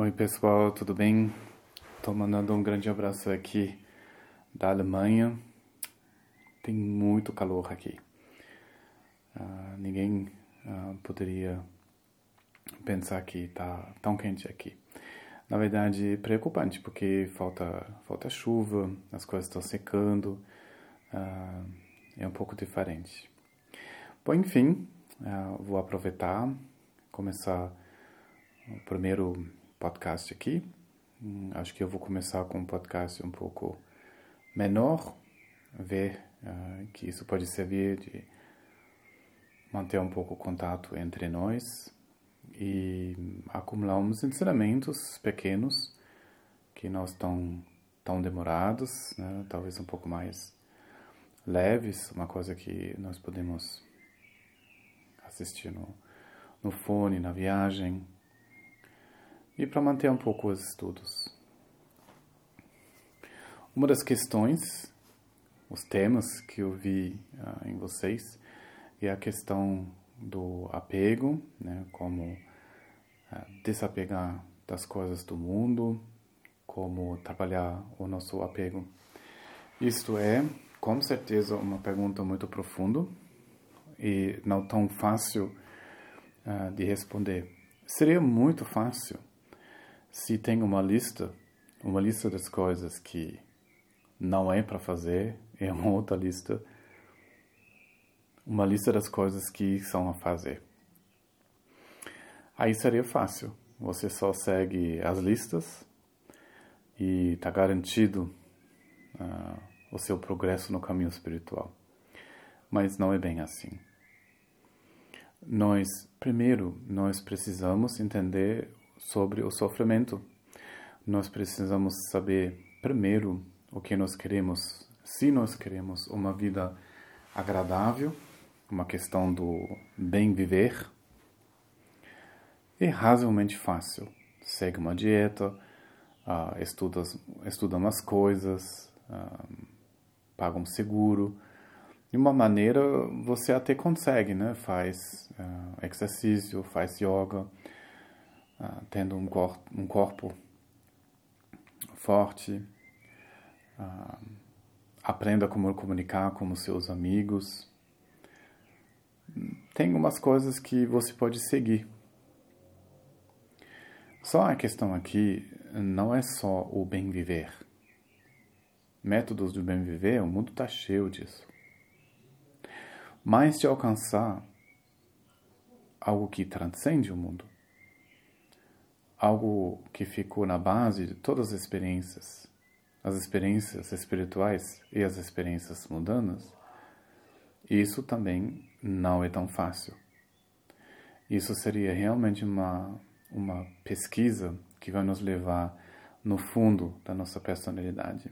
Oi pessoal, tudo bem? Estou mandando um grande abraço aqui da Alemanha. Tem muito calor aqui. Uh, ninguém uh, poderia pensar que está tão quente aqui. Na verdade, preocupante porque falta falta chuva, as coisas estão secando. Uh, é um pouco diferente. Bom, enfim, vou aproveitar começar o primeiro podcast aqui. Hum, acho que eu vou começar com um podcast um pouco menor, ver uh, que isso pode servir de manter um pouco o contato entre nós e acumular uns ensinamentos pequenos que não estão tão demorados, né? talvez um pouco mais leves, uma coisa que nós podemos assistir no, no fone, na viagem, e para manter um pouco os estudos. Uma das questões, os temas que eu vi uh, em vocês, é a questão do apego, né, como uh, desapegar das coisas do mundo, como trabalhar o nosso apego. Isto é, com certeza, uma pergunta muito profunda e não tão fácil uh, de responder. Seria muito fácil se tem uma lista, uma lista das coisas que não é para fazer, é uma outra lista, uma lista das coisas que são a fazer. Aí seria fácil. Você só segue as listas e está garantido uh, o seu progresso no caminho espiritual. Mas não é bem assim. Nós, primeiro, nós precisamos entender sobre o sofrimento. Nós precisamos saber, primeiro, o que nós queremos. Se nós queremos uma vida agradável, uma questão do bem viver, é razoavelmente fácil. Segue uma dieta, uh, estuda, estuda umas coisas, uh, paga um seguro. De uma maneira, você até consegue, né? Faz uh, exercício, faz yoga, uh, tendo um, cor um, corpo forte, uh, aprenda como comunicar com os seus amigos. Tem umas coisas que você pode seguir. Só a questão aqui não é só o bem viver. Métodos do bem viver, o mundo está cheio disso. Mas de alcançar algo que transcende o mundo algo que ficou na base de todas as experiências, as experiências espirituais e as experiências mundanas, isso também não é tão fácil. Isso seria realmente uma, uma pesquisa que vai nos levar no fundo da nossa personalidade.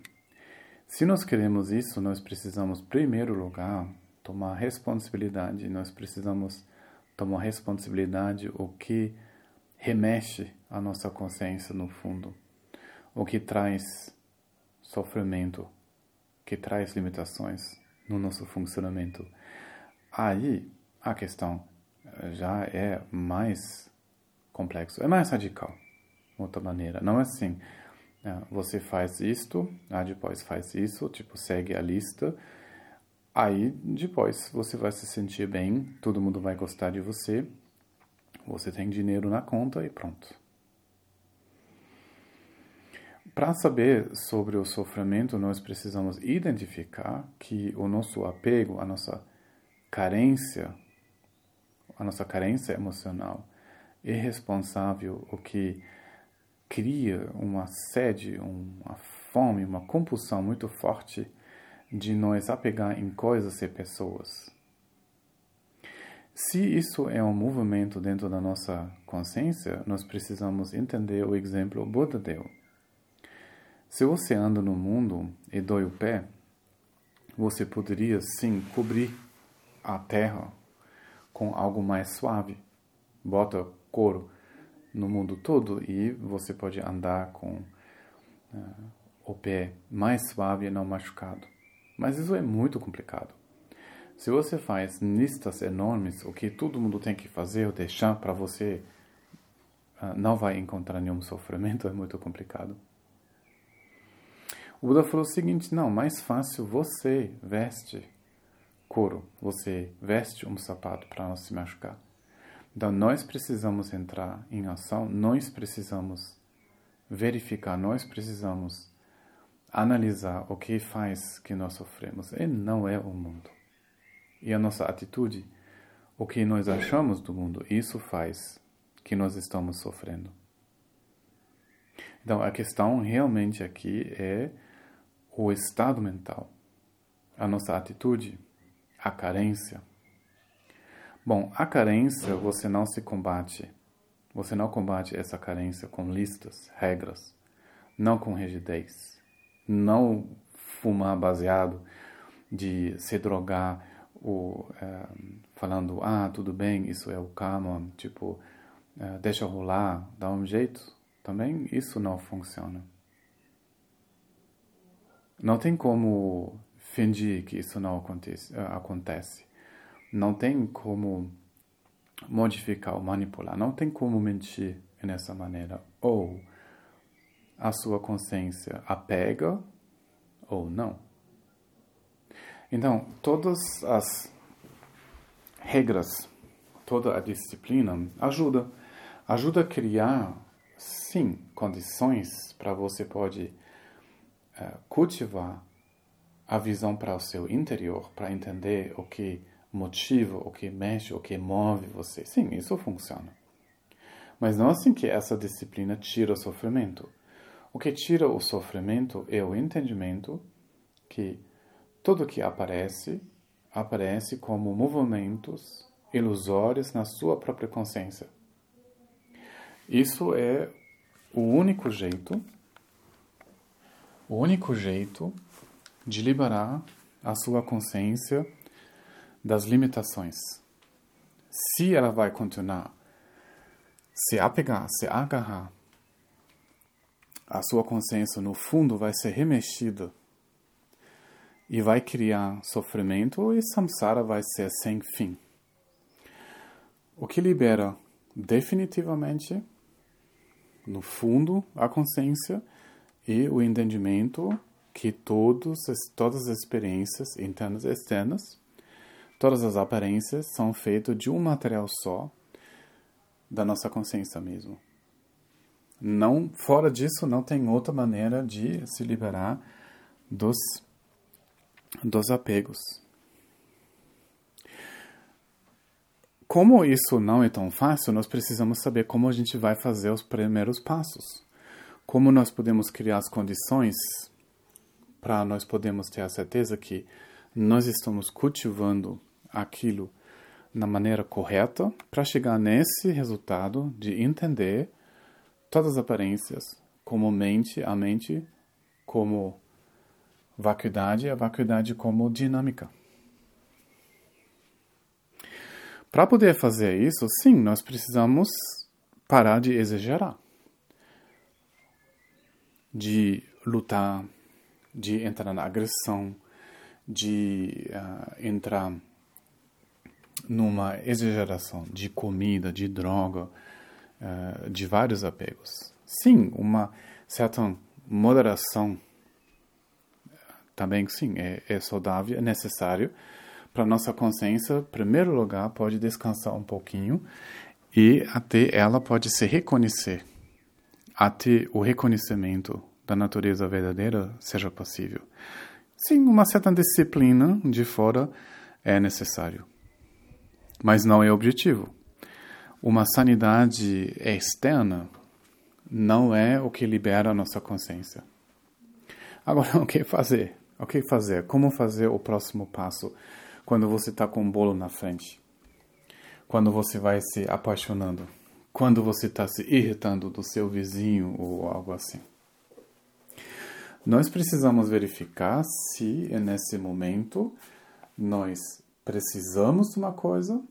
Se nós queremos isso, nós precisamos, em primeiro lugar, tomar responsabilidade. Nós precisamos tomar responsabilidade o que remexe a nossa consciência no fundo, o que traz sofrimento, que traz limitações no nosso funcionamento. Aí a questão eh, já é mais complexo, é mais radical, de outra maneira. Não é assim, eh, você faz isto, ah, depois faz isso, tipo, segue a lista, aí depois você vai se sentir bem, todo mundo vai gostar de você, você tem dinheiro na conta e pronto. Para saber sobre o sofrimento, nós precisamos identificar que o nosso apego, a nossa carência, a nossa carência emocional é responsável o que cria uma sede, uma fome, uma compulsão muito forte de nós apegar em coisas e pessoas. Se isso é um movimento dentro da nossa consciência, nós precisamos entender o exemplo Buda deu. Se você anda no mundo e dói o pé, você poderia sim cobrir a terra com algo mais suave. Bota couro no mundo todo e você pode andar com uh, o pé mais suave e não machucado. Mas isso é muito complicado. Se você faz listas enormes, o que todo mundo tem que fazer ou deixar para você uh, não vai encontrar nenhum sofrimento, é muito complicado. O Buda falou o seguinte: não, mais fácil você veste couro, você veste um sapato para não se machucar. Então, nós precisamos entrar em ação, nós precisamos verificar, nós precisamos analisar o que faz que nós sofremos. E não é o mundo. E a nossa atitude, o que nós achamos do mundo, isso faz que nós estamos sofrendo. Então, a questão realmente aqui é o estado mental, a nossa atitude, a carência. Bom, a carência você não se combate. Você não combate essa carência com listas, regras, não com rigidez, não fumar baseado, de se drogar, ou é, falando, ah, tudo bem, isso é o karma, tipo, é, deixa rolar, dá um jeito. Também isso não funciona. Não tem como fingir que isso não acontece. Acontece não tem como modificar ou manipular, não tem como mentir nessa maneira. Ou a sua consciência apega ou não. Então, todas as regras, toda a disciplina ajuda, ajuda a criar, sim, condições para você pode uh, cultivar a visão para o seu interior, para entender o que motiva, o que mexe, o que move você. Sim, isso funciona. Mas não assim que essa disciplina tira o sofrimento. O que tira o sofrimento é o entendimento que tudo que aparece, aparece como movimentos ilusórios na sua própria consciência. Isso é o único jeito, o único jeito de liberar a sua consciência das limitações. Se ela vai continuar se apegar, se agarrar, a sua consciência no fundo vai ser remexida e vai criar sofrimento e samsara vai ser sem fim. O que libera definitivamente, no fundo, a consciência e o entendimento que todos, todas as experiências internas e externas Todas as aparências são feitas de um material só, da nossa consciência mesmo. Não, fora disso, não tem outra maneira de se liberar dos, dos apegos. Como isso não é tão fácil, nós precisamos saber como a gente vai fazer os primeiros passos. Como nós podemos criar as condições para nós podermos ter a certeza que nós estamos cultivando aquilo na maneira correta para chegar nesse resultado de entender todas as aparências como mente, a mente como vacuidade, a vacuidade como dinâmica. Para poder fazer isso, sim, nós precisamos parar de exagerar, de lutar, de entrar na agressão, de uh, entrar numa exageração de comida, de droga, uh, de vários apegos. Sim, uma certa moderação também sim é, é saudável, é necessário para nossa consciência. Em primeiro lugar, pode descansar um pouquinho e até ela pode se reconhecer, até o reconhecimento da natureza verdadeira seja possível. Sim, uma certa disciplina de fora é necessário mas não é objetivo. Uma sanidade externa não é o que libera a nossa consciência. Agora, o que fazer? O que fazer? Como fazer o próximo passo quando você está com um bolo na frente? Quando você vai se apaixonando? Quando você está se irritando do seu vizinho ou algo assim? Nós precisamos verificar se nesse momento nós precisamos de uma coisa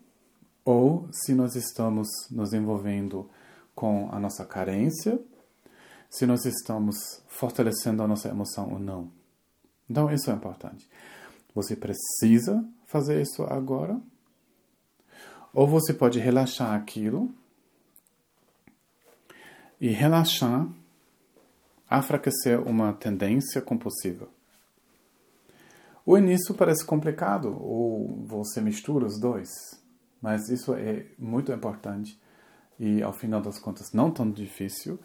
ou se nós estamos nos envolvendo com a nossa carência, se nós estamos fortalecendo a nossa emoção ou não. Então, isso é importante. Você precisa fazer isso agora, ou você pode relaxar aquilo e relaxar enfraquecer uma tendência compulsiva. O início parece complicado, ou você mistura os dois, mas isso é muito importante e, ao final das contas, não tão difícil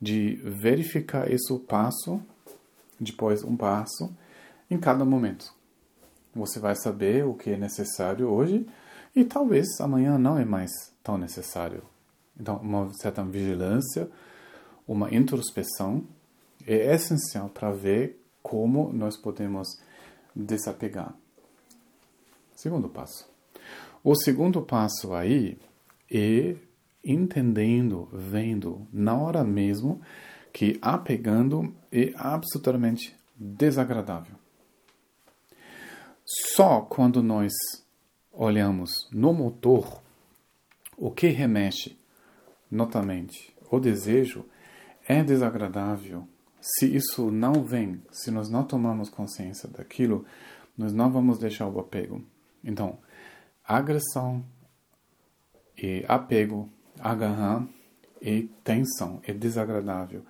de verificar isso passo, depois um passo, em cada momento. Você vai saber o que é necessário hoje e talvez amanhã não é mais tão necessário. Então, uma certa vigilância, uma introspeção é essencial para ver como nós podemos desapegar. Segundo passo. O segundo passo aí é entendendo, vendo na hora mesmo que apegando é absolutamente desagradável. Só quando nós olhamos no motor o que remexe notamente o desejo é desagradável se isso não vem, se nós não tomamos consciência daquilo, nós não vamos deixar o apego. Então, agressão e apego, agarrar e tensão é desagradável.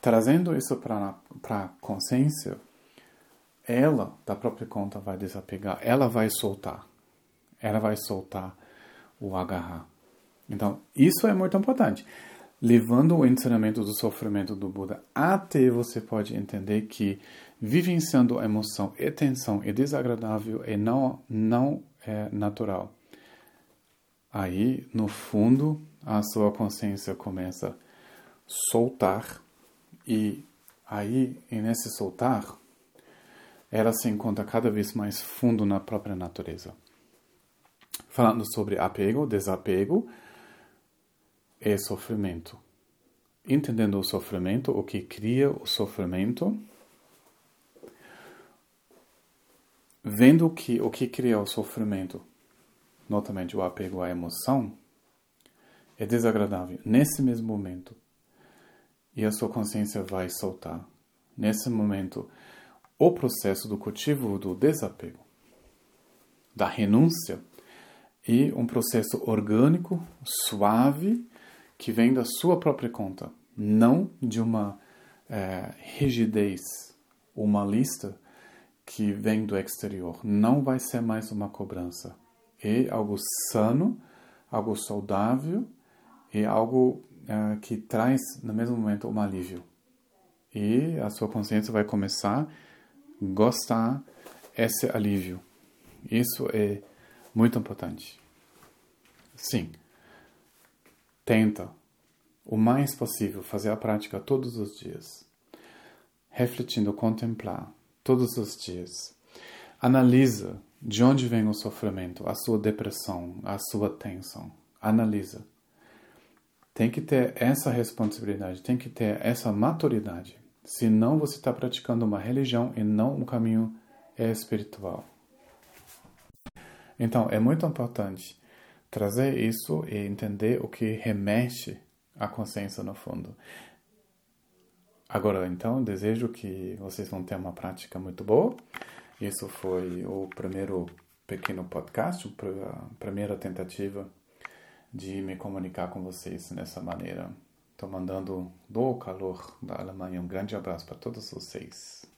Trazendo isso para a consciência, ela, da própria conta, vai desapegar, ela vai soltar. Ela vai soltar o agarrar. Então, isso é muito importante levando o ensinamento do sofrimento do Buda até você pode entender que vivenciando a emoção e tensão é desagradável e não, não é natural. Aí, no fundo, a sua consciência começa a soltar e aí, nesse soltar, ela se encontra cada vez mais fundo na própria natureza. Falando sobre apego, desapego, é sofrimento. Entendendo o sofrimento, o que cria o sofrimento, vendo que o que cria o sofrimento, notamente o apego à emoção, é desagradável nesse mesmo momento. E a sua consciência vai soltar. Nesse momento, o processo do cultivo do desapego, da renúncia, e um processo orgânico, suave, que vem da sua própria conta, não de uma é, rigidez, uma lista que vem do exterior. Não vai ser mais uma cobrança. É algo sano, algo saudável e algo é, que traz, no mesmo momento, um alívio. E a sua consciência vai começar a gostar esse alívio. Isso é muito importante. Sim, Tenta, o mais possível, fazer a prática todos os dias. Refletindo, contemplar todos os dias. Analisa de onde vem o sofrimento, a sua depressão, a sua tensão. Analisa. Tem que ter essa responsabilidade, tem que ter essa maturidade. Senão você está praticando uma religião e não um caminho espiritual. Então, é muito importante trazer isso e entender o que remete à consciência no fundo. Agora, então, desejo que vocês vão ter uma prática muito boa. Isso foi o primeiro pequeno podcast, a primeira tentativa de me comunicar com vocês nessa maneira. Estou mandando do calor da Alemanha um grande abraço para todos vocês.